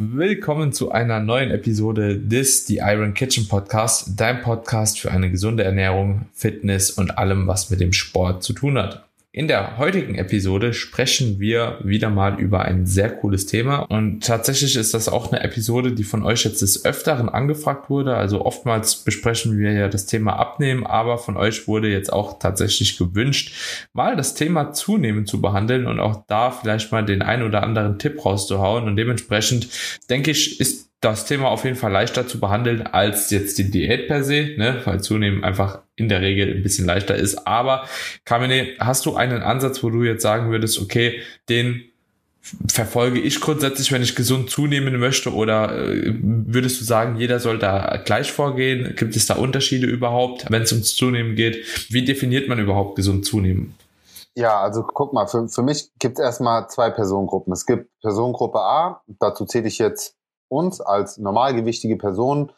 Willkommen zu einer neuen Episode des The Iron Kitchen Podcast, dein Podcast für eine gesunde Ernährung, Fitness und allem, was mit dem Sport zu tun hat. In der heutigen Episode sprechen wir wieder mal über ein sehr cooles Thema und tatsächlich ist das auch eine Episode, die von euch jetzt des Öfteren angefragt wurde. Also oftmals besprechen wir ja das Thema Abnehmen, aber von euch wurde jetzt auch tatsächlich gewünscht, mal das Thema Zunehmen zu behandeln und auch da vielleicht mal den ein oder anderen Tipp rauszuhauen und dementsprechend denke ich, ist das Thema auf jeden Fall leichter zu behandeln als jetzt die Diät per se, ne? weil zunehmen einfach in der Regel ein bisschen leichter ist. Aber Kamine, hast du einen Ansatz, wo du jetzt sagen würdest, okay, den verfolge ich grundsätzlich, wenn ich gesund zunehmen möchte? Oder äh, würdest du sagen, jeder soll da gleich vorgehen? Gibt es da Unterschiede überhaupt, wenn es ums Zunehmen geht? Wie definiert man überhaupt gesund zunehmen? Ja, also guck mal, für, für mich gibt es erstmal zwei Personengruppen. Es gibt Personengruppe A, dazu zähle ich jetzt uns als normalgewichtige Person,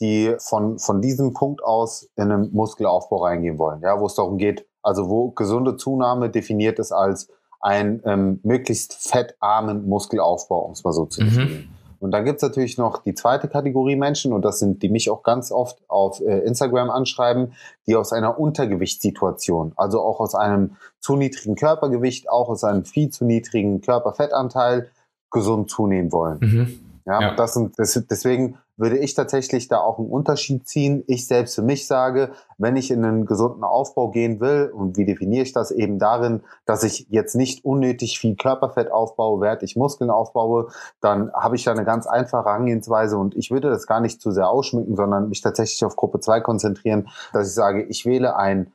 die von, von diesem Punkt aus in einen Muskelaufbau reingehen wollen, ja, wo es darum geht, also wo gesunde Zunahme definiert ist als einen ähm, möglichst fettarmen Muskelaufbau, um es mal so zu mhm. definieren. Und dann gibt's natürlich noch die zweite Kategorie Menschen, und das sind die mich auch ganz oft auf äh, Instagram anschreiben, die aus einer Untergewichtssituation, also auch aus einem zu niedrigen Körpergewicht, auch aus einem viel zu niedrigen Körperfettanteil gesund zunehmen wollen. Mhm. Ja, ja. Das sind, das, deswegen würde ich tatsächlich da auch einen Unterschied ziehen. Ich selbst für mich sage, wenn ich in einen gesunden Aufbau gehen will, und wie definiere ich das eben darin, dass ich jetzt nicht unnötig viel Körperfett aufbaue, während ich Muskeln aufbaue, dann habe ich da eine ganz einfache Herangehensweise und ich würde das gar nicht zu sehr ausschmücken, sondern mich tatsächlich auf Gruppe 2 konzentrieren, dass ich sage, ich wähle ein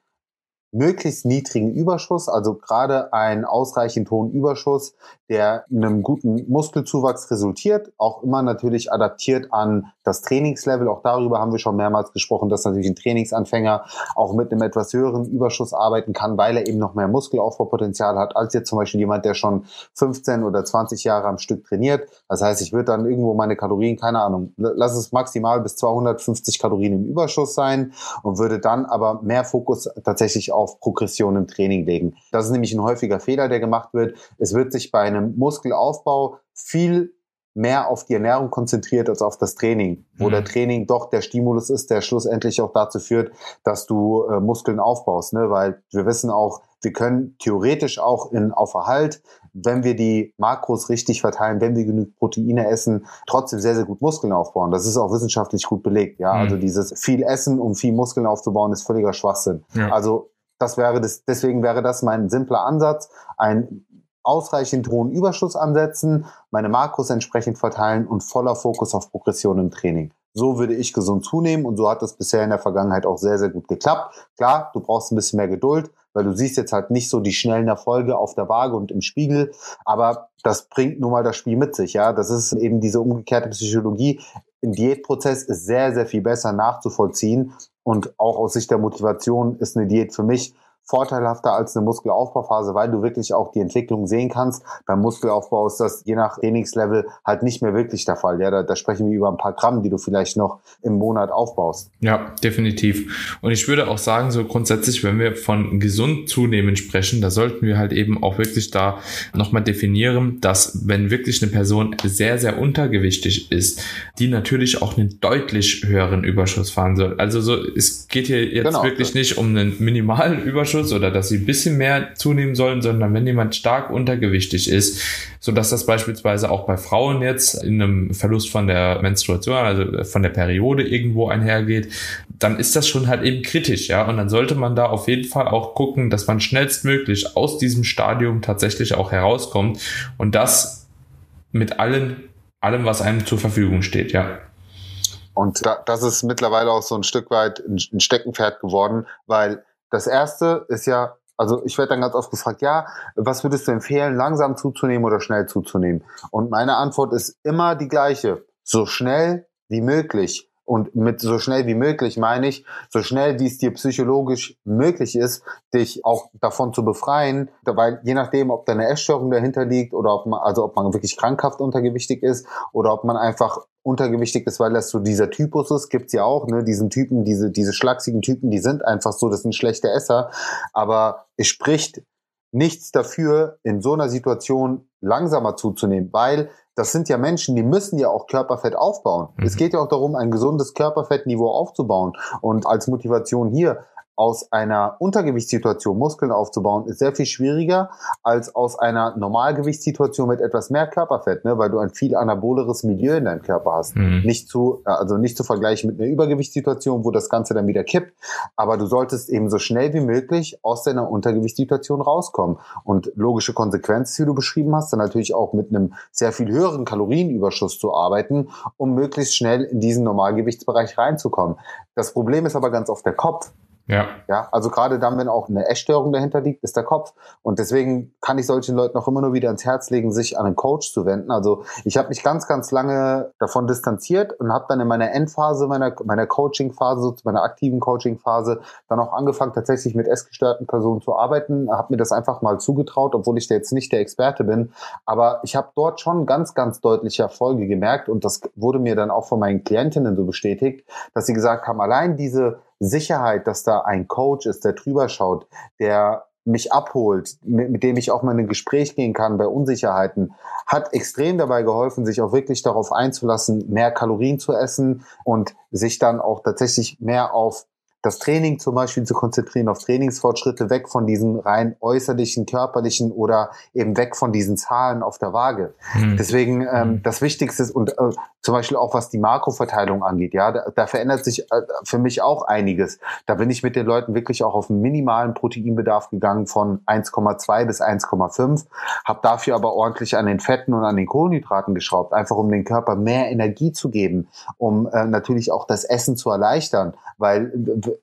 möglichst niedrigen Überschuss, also gerade einen ausreichend hohen Überschuss, der einem guten Muskelzuwachs resultiert, auch immer natürlich adaptiert an das Trainingslevel. Auch darüber haben wir schon mehrmals gesprochen, dass natürlich ein Trainingsanfänger auch mit einem etwas höheren Überschuss arbeiten kann, weil er eben noch mehr Muskelaufbaupotenzial hat, als jetzt zum Beispiel jemand, der schon 15 oder 20 Jahre am Stück trainiert. Das heißt, ich würde dann irgendwo meine Kalorien, keine Ahnung, lass es maximal bis 250 Kalorien im Überschuss sein und würde dann aber mehr Fokus tatsächlich auf Progression im Training legen. Das ist nämlich ein häufiger Fehler, der gemacht wird. Es wird sich bei einem Muskelaufbau viel mehr auf die Ernährung konzentriert als auf das Training, wo mhm. der Training doch der Stimulus ist, der schlussendlich auch dazu führt, dass du äh, Muskeln aufbaust, ne? weil wir wissen auch, wir können theoretisch auch in auf Erhalt, wenn wir die Makros richtig verteilen, wenn wir genug Proteine essen, trotzdem sehr sehr gut Muskeln aufbauen. Das ist auch wissenschaftlich gut belegt, ja. Mhm. Also dieses viel Essen, um viel Muskeln aufzubauen, ist völliger Schwachsinn. Ja. Also das wäre das, deswegen wäre das mein simpler Ansatz, ein ausreichend hohen Überschuss ansetzen, meine Makros entsprechend verteilen und voller Fokus auf Progression im Training. So würde ich gesund zunehmen und so hat das bisher in der Vergangenheit auch sehr, sehr gut geklappt. Klar, du brauchst ein bisschen mehr Geduld, weil du siehst jetzt halt nicht so die schnellen Erfolge auf der Waage und im Spiegel, aber das bringt nun mal das Spiel mit sich, ja. Das ist eben diese umgekehrte Psychologie. Ein Diätprozess ist sehr, sehr viel besser nachzuvollziehen und auch aus Sicht der Motivation ist eine Diät für mich vorteilhafter als eine Muskelaufbauphase, weil du wirklich auch die Entwicklung sehen kannst. Beim Muskelaufbau ist das je nach Trainingslevel halt nicht mehr wirklich der Fall. Ja, da, da sprechen wir über ein paar Gramm, die du vielleicht noch im Monat aufbaust. Ja, definitiv. Und ich würde auch sagen, so grundsätzlich, wenn wir von gesund zunehmen sprechen, da sollten wir halt eben auch wirklich da nochmal definieren, dass wenn wirklich eine Person sehr, sehr untergewichtig ist, die natürlich auch einen deutlich höheren Überschuss fahren soll. Also so, es geht hier jetzt genau, wirklich nicht um einen minimalen Überschuss, Überschuss oder dass sie ein bisschen mehr zunehmen sollen, sondern wenn jemand stark untergewichtig ist, so dass das beispielsweise auch bei Frauen jetzt in einem Verlust von der Menstruation, also von der Periode irgendwo einhergeht, dann ist das schon halt eben kritisch, ja. Und dann sollte man da auf jeden Fall auch gucken, dass man schnellstmöglich aus diesem Stadium tatsächlich auch herauskommt und das mit allen, allem, was einem zur Verfügung steht, ja. Und da, das ist mittlerweile auch so ein Stück weit ein Steckenpferd geworden, weil das erste ist ja, also ich werde dann ganz oft gefragt, ja, was würdest du empfehlen, langsam zuzunehmen oder schnell zuzunehmen? Und meine Antwort ist immer die gleiche. So schnell wie möglich. Und mit so schnell wie möglich meine ich, so schnell wie es dir psychologisch möglich ist, dich auch davon zu befreien, weil je nachdem, ob da eine Essstörung dahinter liegt oder ob man, also ob man wirklich krankhaft untergewichtig ist oder ob man einfach untergewichtig ist, weil das so dieser Typus ist, gibt's ja auch, ne, diesen Typen, diese, diese schlachsigen Typen, die sind einfach so, das sind schlechte Esser, aber es spricht nichts dafür, in so einer Situation langsamer zuzunehmen, weil das sind ja Menschen, die müssen ja auch Körperfett aufbauen. Mhm. Es geht ja auch darum, ein gesundes Körperfettniveau aufzubauen. Und als Motivation hier, aus einer Untergewichtssituation Muskeln aufzubauen, ist sehr viel schwieriger als aus einer Normalgewichtssituation mit etwas mehr Körperfett, ne, weil du ein viel anaboleres Milieu in deinem Körper hast. Mhm. Nicht zu, also nicht zu vergleichen mit einer Übergewichtssituation, wo das Ganze dann wieder kippt, aber du solltest eben so schnell wie möglich aus deiner Untergewichtssituation rauskommen. Und logische Konsequenz, wie du beschrieben hast, dann natürlich auch mit einem sehr viel höheren Kalorienüberschuss zu arbeiten, um möglichst schnell in diesen Normalgewichtsbereich reinzukommen. Das Problem ist aber ganz oft der Kopf. Ja. Ja, also gerade dann, wenn auch eine Essstörung dahinter liegt, ist der Kopf. Und deswegen kann ich solchen Leuten auch immer nur wieder ins Herz legen, sich an einen Coach zu wenden. Also ich habe mich ganz, ganz lange davon distanziert und habe dann in meiner Endphase meiner, meiner Coaching-Phase, meiner aktiven Coaching-Phase, dann auch angefangen, tatsächlich mit essgestörten Personen zu arbeiten. Habe mir das einfach mal zugetraut, obwohl ich da jetzt nicht der Experte bin. Aber ich habe dort schon ganz, ganz deutliche Erfolge gemerkt und das wurde mir dann auch von meinen Klientinnen so bestätigt, dass sie gesagt haben, allein diese Sicherheit, dass da ein Coach ist, der drüber schaut, der mich abholt, mit, mit dem ich auch mal in ein Gespräch gehen kann bei Unsicherheiten, hat extrem dabei geholfen, sich auch wirklich darauf einzulassen, mehr Kalorien zu essen und sich dann auch tatsächlich mehr auf das Training zum Beispiel zu konzentrieren, auf Trainingsfortschritte, weg von diesen rein äußerlichen, körperlichen oder eben weg von diesen Zahlen auf der Waage. Mhm. Deswegen ähm, hm. das Wichtigste ist, und äh, zum Beispiel auch was die Makroverteilung angeht, ja, da, da verändert sich äh, für mich auch einiges. Da bin ich mit den Leuten wirklich auch auf einen minimalen Proteinbedarf gegangen von 1,2 bis 1,5, habe dafür aber ordentlich an den Fetten und an den Kohlenhydraten geschraubt, einfach um den Körper mehr Energie zu geben, um äh, natürlich auch das Essen zu erleichtern, weil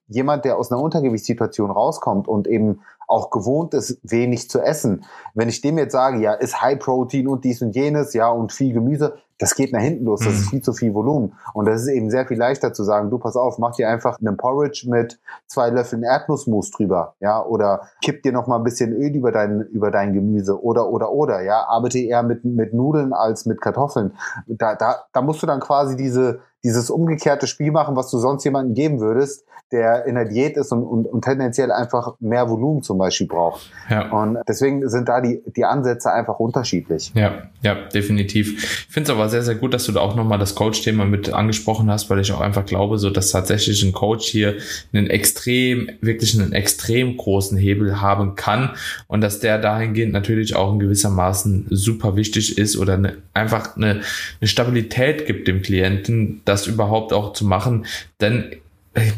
jemand, der aus einer Untergewichtssituation rauskommt und eben auch gewohnt ist, wenig zu essen, wenn ich dem jetzt sage, ja, ist High Protein und dies und jenes, ja, und viel Gemüse, das geht nach hinten los, das ist mhm. viel zu viel Volumen. Und das ist eben sehr viel leichter zu sagen, du pass auf, mach dir einfach einen Porridge mit zwei Löffeln Erdnussmus drüber, ja, oder kipp dir noch mal ein bisschen Öl über dein, über dein Gemüse oder, oder, oder, ja, arbeite eher mit, mit Nudeln als mit Kartoffeln. Da, da, da musst du dann quasi diese, dieses umgekehrte Spiel machen, was du sonst jemandem geben würdest, der in der Diät ist und, und, und tendenziell einfach mehr Volumen zum Beispiel braucht. Ja. Und deswegen sind da die, die Ansätze einfach unterschiedlich. Ja, ja, definitiv. Ich finde es aber sehr, sehr gut, dass du da auch nochmal das Coach-Thema mit angesprochen hast, weil ich auch einfach glaube, so dass tatsächlich ein Coach hier einen extrem, wirklich einen extrem großen Hebel haben kann und dass der dahingehend natürlich auch in gewissermaßen super wichtig ist oder eine, einfach eine, eine Stabilität gibt dem Klienten, das überhaupt auch zu machen, denn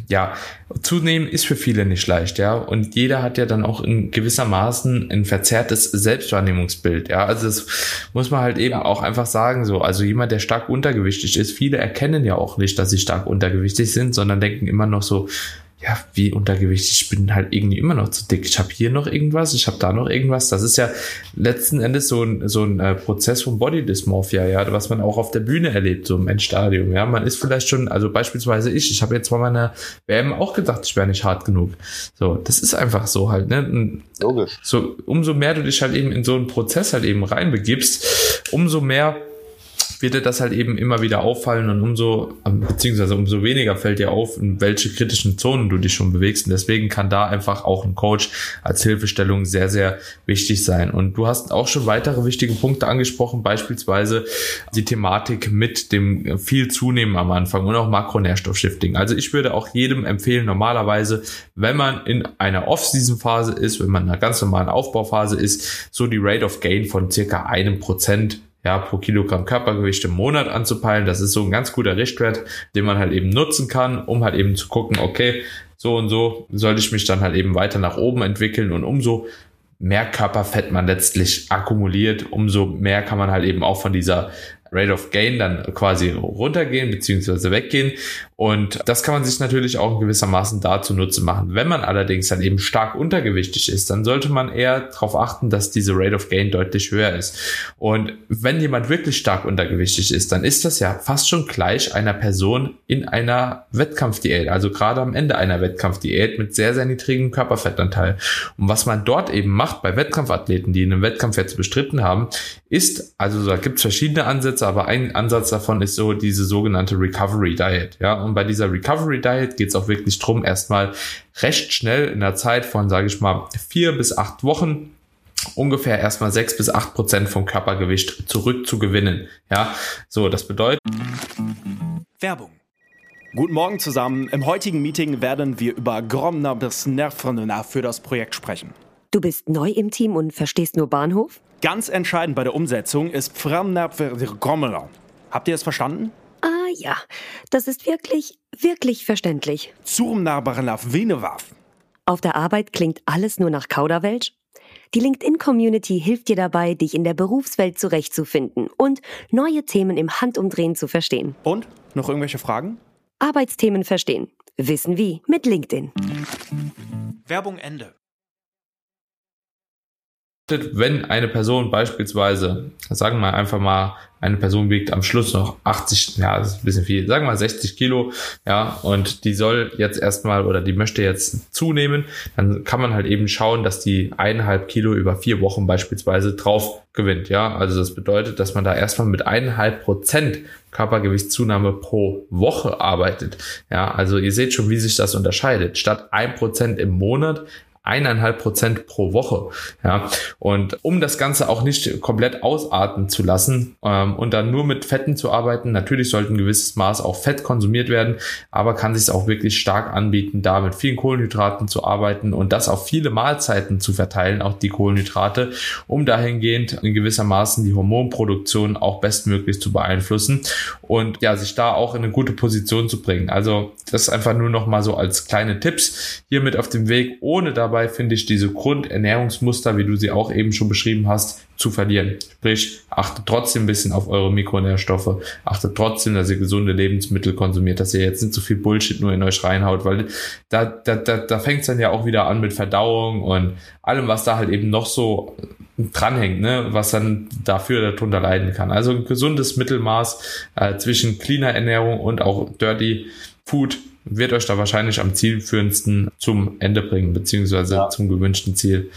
ja, zunehmen ist für viele nicht leicht, ja. Und jeder hat ja dann auch in gewissermaßen ein verzerrtes Selbstwahrnehmungsbild, ja. Also das muss man halt eben ja. auch einfach sagen, so. Also jemand, der stark untergewichtig ist, viele erkennen ja auch nicht, dass sie stark untergewichtig sind, sondern denken immer noch so, ja, wie untergewichtig, ich bin halt irgendwie immer noch zu dick. Ich habe hier noch irgendwas, ich habe da noch irgendwas. Das ist ja letzten Endes so ein, so ein äh, Prozess von Body Dysmorphia, ja, was man auch auf der Bühne erlebt, so im Endstadium. Ja, man ist vielleicht schon, also beispielsweise ich, ich habe jetzt bei meiner WM auch gedacht, ich wäre nicht hart genug. So, das ist einfach so halt, ne? Logisch. So, umso mehr du dich halt eben in so einen Prozess halt eben reinbegibst, umso mehr wird dir das halt eben immer wieder auffallen und umso, beziehungsweise umso weniger fällt dir auf, in welche kritischen Zonen du dich schon bewegst. Und deswegen kann da einfach auch ein Coach als Hilfestellung sehr, sehr wichtig sein. Und du hast auch schon weitere wichtige Punkte angesprochen, beispielsweise die Thematik mit dem viel Zunehmen am Anfang und auch Makronährstoffshifting. Also ich würde auch jedem empfehlen, normalerweise, wenn man in einer Off-Season-Phase ist, wenn man in einer ganz normalen Aufbauphase ist, so die Rate of Gain von circa einem Prozent ja, pro Kilogramm Körpergewicht im Monat anzupeilen. Das ist so ein ganz guter Richtwert, den man halt eben nutzen kann, um halt eben zu gucken, okay, so und so soll ich mich dann halt eben weiter nach oben entwickeln und umso mehr Körperfett man letztlich akkumuliert, umso mehr kann man halt eben auch von dieser Rate of Gain dann quasi runtergehen beziehungsweise weggehen. Und das kann man sich natürlich auch in gewissermaßen dazu Nutze machen. Wenn man allerdings dann eben stark untergewichtig ist, dann sollte man eher darauf achten, dass diese Rate of Gain deutlich höher ist. Und wenn jemand wirklich stark untergewichtig ist, dann ist das ja fast schon gleich einer Person in einer Wettkampfdiät, also gerade am Ende einer Wettkampfdiät mit sehr, sehr niedrigem Körperfettanteil. Und was man dort eben macht bei Wettkampfathleten, die einen Wettkampf jetzt bestritten haben, ist, also da gibt es verschiedene Ansätze, aber ein Ansatz davon ist so diese sogenannte Recovery Diet. Ja, und bei dieser Recovery Diet geht es auch wirklich drum, erstmal recht schnell in der Zeit von, sage ich mal, vier bis acht Wochen ungefähr erstmal sechs bis acht Prozent vom Körpergewicht zurückzugewinnen. Ja, so, das bedeutet. Werbung. Guten Morgen zusammen. Im heutigen Meeting werden wir über Gromner bis Nervrenner für das Projekt sprechen. Du bist neu im Team und verstehst nur Bahnhof? Ganz entscheidend bei der Umsetzung ist Gromner. Habt ihr es verstanden? Ah ja, das ist wirklich, wirklich verständlich. Zurmnarbarnaf Venewaf. Auf der Arbeit klingt alles nur nach Kauderwelsch? Die LinkedIn-Community hilft dir dabei, dich in der Berufswelt zurechtzufinden und neue Themen im Handumdrehen zu verstehen. Und? Noch irgendwelche Fragen? Arbeitsthemen verstehen. Wissen wie mit LinkedIn. Werbung Ende wenn eine Person beispielsweise, sagen wir einfach mal, eine Person wiegt am Schluss noch 80, ja, das ist ein bisschen viel, sagen wir mal 60 Kilo, ja, und die soll jetzt erstmal oder die möchte jetzt zunehmen, dann kann man halt eben schauen, dass die eineinhalb Kilo über vier Wochen beispielsweise drauf gewinnt, ja. Also das bedeutet, dass man da erstmal mit eineinhalb Prozent Körpergewichtszunahme pro Woche arbeitet. Ja, also ihr seht schon, wie sich das unterscheidet. Statt ein Prozent im Monat eineinhalb Prozent pro Woche. Ja, und um das Ganze auch nicht komplett ausarten zu lassen ähm, und dann nur mit Fetten zu arbeiten, natürlich sollte ein gewisses Maß auch Fett konsumiert werden, aber kann sich auch wirklich stark anbieten, da mit vielen Kohlenhydraten zu arbeiten und das auf viele Mahlzeiten zu verteilen, auch die Kohlenhydrate, um dahingehend in gewissermaßen die Hormonproduktion auch bestmöglich zu beeinflussen und ja, sich da auch in eine gute Position zu bringen. Also das einfach nur noch mal so als kleine Tipps hier mit auf dem Weg, ohne dabei dabei, finde ich, diese Grundernährungsmuster, wie du sie auch eben schon beschrieben hast, zu verlieren. Sprich, achtet trotzdem ein bisschen auf eure Mikronährstoffe, achtet trotzdem, dass ihr gesunde Lebensmittel konsumiert, dass ihr jetzt nicht so viel Bullshit nur in euch reinhaut, weil da, da, da, da fängt es dann ja auch wieder an mit Verdauung und allem, was da halt eben noch so dranhängt, ne, was dann dafür darunter leiden kann. Also ein gesundes Mittelmaß äh, zwischen cleaner Ernährung und auch dirty Food wird euch da wahrscheinlich am zielführendsten zum Ende bringen, beziehungsweise ja. zum gewünschten Ziel.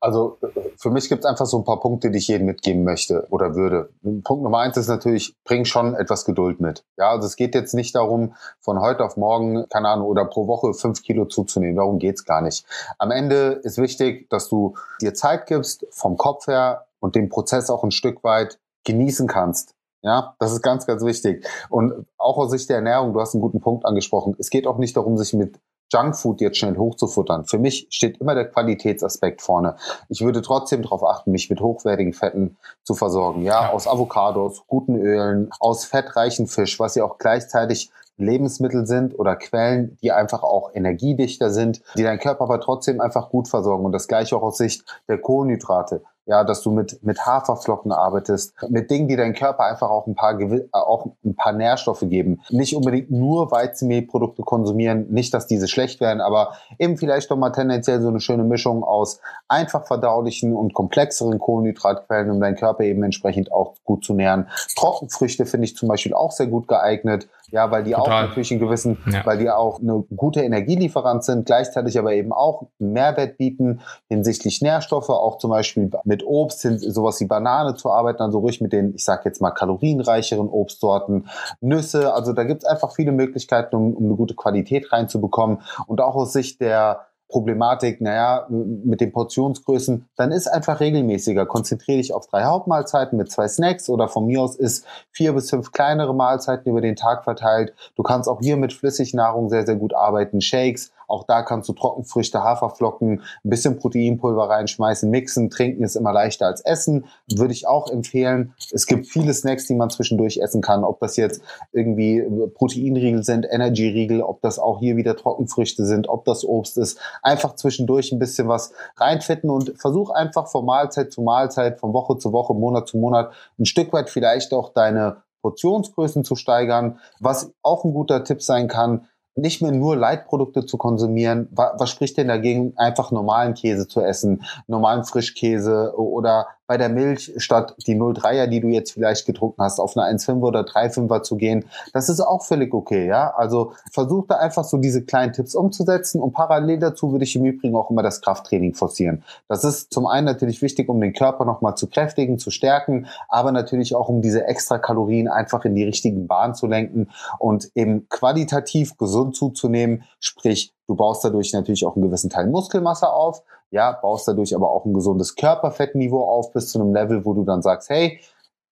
Also für mich gibt es einfach so ein paar Punkte, die ich jedem mitgeben möchte oder würde. Punkt Nummer eins ist natürlich, bring schon etwas Geduld mit. Ja, also es geht jetzt nicht darum, von heute auf morgen, keine Ahnung, oder pro Woche fünf Kilo zuzunehmen. Darum geht's gar nicht. Am Ende ist wichtig, dass du dir Zeit gibst, vom Kopf her und den Prozess auch ein Stück weit genießen kannst. Ja, das ist ganz, ganz wichtig. Und auch aus Sicht der Ernährung, du hast einen guten Punkt angesprochen. Es geht auch nicht darum, sich mit Junkfood jetzt schnell hochzufuttern. Für mich steht immer der Qualitätsaspekt vorne. Ich würde trotzdem darauf achten, mich mit hochwertigen Fetten zu versorgen. Ja, ja, aus Avocados, guten Ölen, aus fettreichen Fisch, was ja auch gleichzeitig Lebensmittel sind oder Quellen, die einfach auch energiedichter sind, die dein Körper aber trotzdem einfach gut versorgen. Und das gleiche auch aus Sicht der Kohlenhydrate ja, dass du mit, mit Haferflocken arbeitest, mit Dingen, die deinem Körper einfach auch ein paar, äh, auch ein paar Nährstoffe geben. Nicht unbedingt nur Weizenmehlprodukte konsumieren, nicht, dass diese schlecht werden, aber eben vielleicht doch mal tendenziell so eine schöne Mischung aus einfach verdaulichen und komplexeren Kohlenhydratquellen, um deinen Körper eben entsprechend auch gut zu nähren. Trockenfrüchte finde ich zum Beispiel auch sehr gut geeignet. Ja, weil die Total. auch natürlich einen gewissen, ja. weil die auch eine gute Energielieferant sind, gleichzeitig aber eben auch Mehrwert bieten hinsichtlich Nährstoffe, auch zum Beispiel mit Obst, sowas wie Banane zu arbeiten, also ruhig mit den, ich sag jetzt mal, kalorienreicheren Obstsorten, Nüsse, also da gibt's einfach viele Möglichkeiten, um, um eine gute Qualität reinzubekommen und auch aus Sicht der Problematik, naja, mit den Portionsgrößen, dann ist einfach regelmäßiger. Konzentriere dich auf drei Hauptmahlzeiten mit zwei Snacks oder von mir aus ist vier bis fünf kleinere Mahlzeiten über den Tag verteilt. Du kannst auch hier mit Flüssignahrung sehr, sehr gut arbeiten. Shakes, auch da kannst du Trockenfrüchte, Haferflocken, ein bisschen Proteinpulver reinschmeißen, mixen, trinken ist immer leichter als essen. Würde ich auch empfehlen. Es gibt viele Snacks, die man zwischendurch essen kann. Ob das jetzt irgendwie Proteinriegel sind, Energyriegel, ob das auch hier wieder Trockenfrüchte sind, ob das Obst ist. Einfach zwischendurch ein bisschen was reinfetten und versuch einfach von Mahlzeit zu Mahlzeit, von Woche zu Woche, Monat zu Monat ein Stück weit vielleicht auch deine Portionsgrößen zu steigern. Was auch ein guter Tipp sein kann, nicht mehr nur Leitprodukte zu konsumieren. Was, was spricht denn dagegen, einfach normalen Käse zu essen, normalen Frischkäse oder bei der Milch statt die 0,3er, die du jetzt vielleicht getrunken hast, auf eine 1,5er oder 3,5er zu gehen. Das ist auch völlig okay, ja. Also versuch da einfach so diese kleinen Tipps umzusetzen und parallel dazu würde ich im Übrigen auch immer das Krafttraining forcieren. Das ist zum einen natürlich wichtig, um den Körper nochmal zu kräftigen, zu stärken, aber natürlich auch um diese extra Kalorien einfach in die richtigen Bahnen zu lenken und eben qualitativ gesund zuzunehmen, sprich Du baust dadurch natürlich auch einen gewissen Teil Muskelmasse auf, ja, baust dadurch aber auch ein gesundes Körperfettniveau auf bis zu einem Level, wo du dann sagst, hey,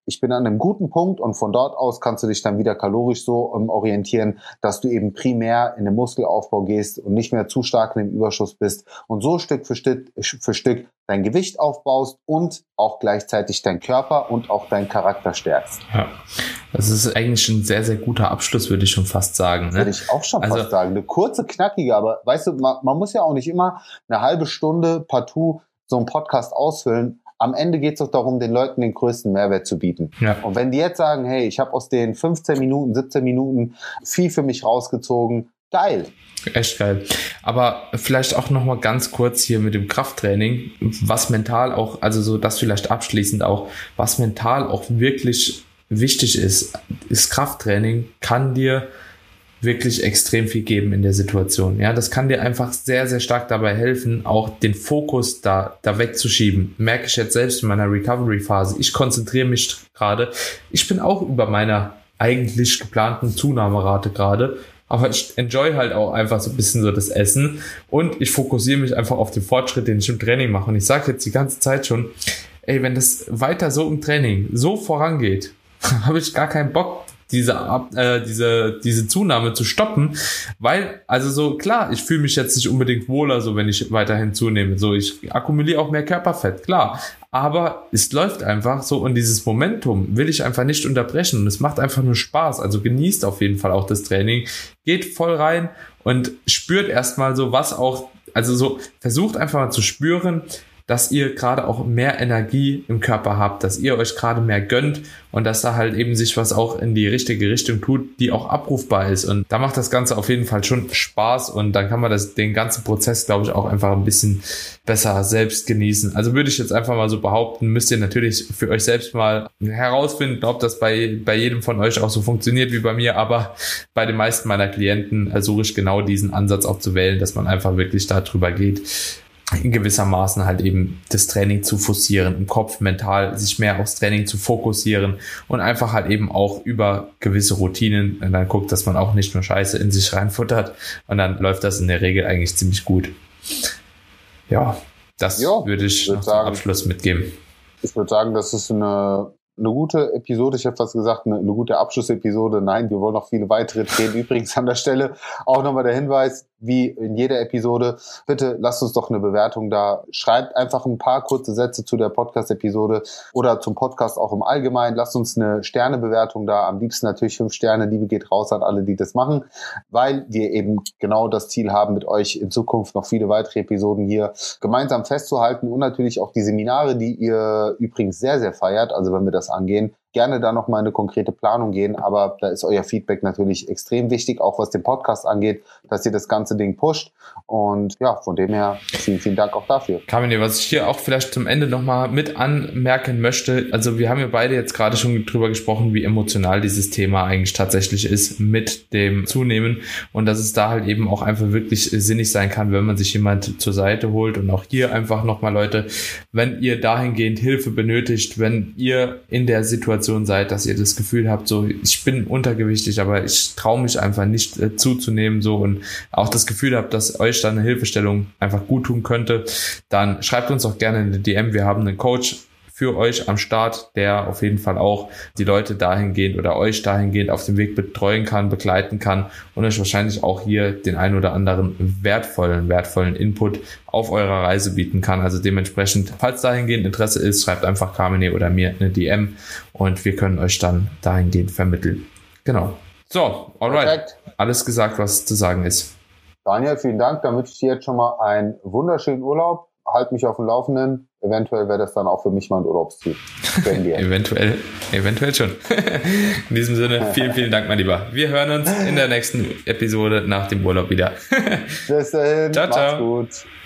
ich bin an einem guten Punkt und von dort aus kannst du dich dann wieder kalorisch so um, orientieren, dass du eben primär in den Muskelaufbau gehst und nicht mehr zu stark in dem Überschuss bist und so Stück für Stück, für Stück dein Gewicht aufbaust und auch gleichzeitig dein Körper und auch deinen Charakter stärkst. Ja, das ist eigentlich ein sehr, sehr guter Abschluss, würde ich schon fast sagen. Ne? Würde ich auch schon also, fast sagen. Eine kurze, knackige, aber weißt du, man, man muss ja auch nicht immer eine halbe Stunde partout so einen Podcast ausfüllen am Ende geht es doch darum, den Leuten den größten Mehrwert zu bieten. Ja. Und wenn die jetzt sagen, hey, ich habe aus den 15 Minuten, 17 Minuten viel für mich rausgezogen, geil. Echt geil. Aber vielleicht auch noch mal ganz kurz hier mit dem Krafttraining, was mental auch, also so das vielleicht abschließend auch, was mental auch wirklich wichtig ist, ist Krafttraining kann dir wirklich extrem viel geben in der Situation. Ja, das kann dir einfach sehr, sehr stark dabei helfen, auch den Fokus da, da wegzuschieben. Merke ich jetzt selbst in meiner Recovery-Phase. Ich konzentriere mich gerade. Ich bin auch über meiner eigentlich geplanten Zunahmerate gerade. Aber ich enjoy halt auch einfach so ein bisschen so das Essen und ich fokussiere mich einfach auf den Fortschritt, den ich im Training mache. Und ich sage jetzt die ganze Zeit schon, ey, wenn das weiter so im Training so vorangeht, habe ich gar keinen Bock, diese, äh, diese, diese Zunahme zu stoppen, weil, also so, klar, ich fühle mich jetzt nicht unbedingt wohler, so wenn ich weiterhin zunehme. So, ich akkumuliere auch mehr Körperfett, klar. Aber es läuft einfach so und dieses Momentum will ich einfach nicht unterbrechen und es macht einfach nur Spaß. Also genießt auf jeden Fall auch das Training, geht voll rein und spürt erstmal so, was auch, also so, versucht einfach mal zu spüren, dass ihr gerade auch mehr Energie im Körper habt, dass ihr euch gerade mehr gönnt und dass da halt eben sich was auch in die richtige Richtung tut, die auch abrufbar ist. Und da macht das Ganze auf jeden Fall schon Spaß und dann kann man das, den ganzen Prozess, glaube ich, auch einfach ein bisschen besser selbst genießen. Also würde ich jetzt einfach mal so behaupten, müsst ihr natürlich für euch selbst mal herausfinden, ob das bei, bei jedem von euch auch so funktioniert wie bei mir, aber bei den meisten meiner Klienten suche ich genau diesen Ansatz auch zu wählen, dass man einfach wirklich darüber geht, gewissermaßen halt eben das Training zu forcieren, im Kopf mental sich mehr aufs Training zu fokussieren und einfach halt eben auch über gewisse Routinen und dann guckt, dass man auch nicht nur Scheiße in sich reinfuttert und dann läuft das in der Regel eigentlich ziemlich gut. Ja, das jo, würde ich, würd sagen, zum Abschluss mitgeben. Ich würde sagen, das ist eine eine gute Episode. Ich habe fast gesagt, eine, eine, gute Abschlussepisode. Nein, wir wollen noch viele weitere Themen. Übrigens an der Stelle auch nochmal der Hinweis, wie in jeder Episode, bitte lasst uns doch eine Bewertung da. Schreibt einfach ein paar kurze Sätze zu der Podcast-Episode oder zum Podcast auch im Allgemeinen. Lasst uns eine Sternebewertung da. Am liebsten natürlich fünf Sterne. Liebe geht raus an alle, die das machen, weil wir eben genau das Ziel haben, mit euch in Zukunft noch viele weitere Episoden hier gemeinsam festzuhalten und natürlich auch die Seminare, die ihr übrigens sehr, sehr feiert. Also wenn wir das angehen, gerne da nochmal eine konkrete Planung gehen, aber da ist euer Feedback natürlich extrem wichtig, auch was den Podcast angeht, dass ihr das ganze Ding pusht und ja, von dem her vielen, vielen Dank auch dafür. Carmine, was ich hier auch vielleicht zum Ende nochmal mit anmerken möchte, also wir haben ja beide jetzt gerade schon drüber gesprochen, wie emotional dieses Thema eigentlich tatsächlich ist mit dem Zunehmen und dass es da halt eben auch einfach wirklich sinnig sein kann, wenn man sich jemand zur Seite holt und auch hier einfach nochmal Leute, wenn ihr dahingehend Hilfe benötigt, wenn ihr in der Situation Situation seid, dass ihr das Gefühl habt, so ich bin untergewichtig, aber ich traue mich einfach nicht äh, zuzunehmen, so und auch das Gefühl habt, dass euch dann eine Hilfestellung einfach gut tun könnte, dann schreibt uns auch gerne eine DM. Wir haben einen Coach für euch am Start, der auf jeden Fall auch die Leute dahingehend oder euch dahingehend auf dem Weg betreuen kann, begleiten kann und euch wahrscheinlich auch hier den ein oder anderen wertvollen, wertvollen Input auf eurer Reise bieten kann. Also dementsprechend, falls dahingehend Interesse ist, schreibt einfach Carmine oder mir eine DM und wir können euch dann dahingehend vermitteln. Genau. So, alright. Perfekt. Alles gesagt, was zu sagen ist. Daniel, vielen Dank. Dann wünsche ich dir jetzt schon mal einen wunderschönen Urlaub. Halt mich auf dem Laufenden. Eventuell wäre das dann auch für mich mal ein Urlaubsziel. eventuell, eventuell schon. in diesem Sinne, vielen, vielen Dank, mein Lieber. Wir hören uns in der nächsten Episode nach dem Urlaub wieder. Bis dahin. Ciao, ciao. Macht's gut.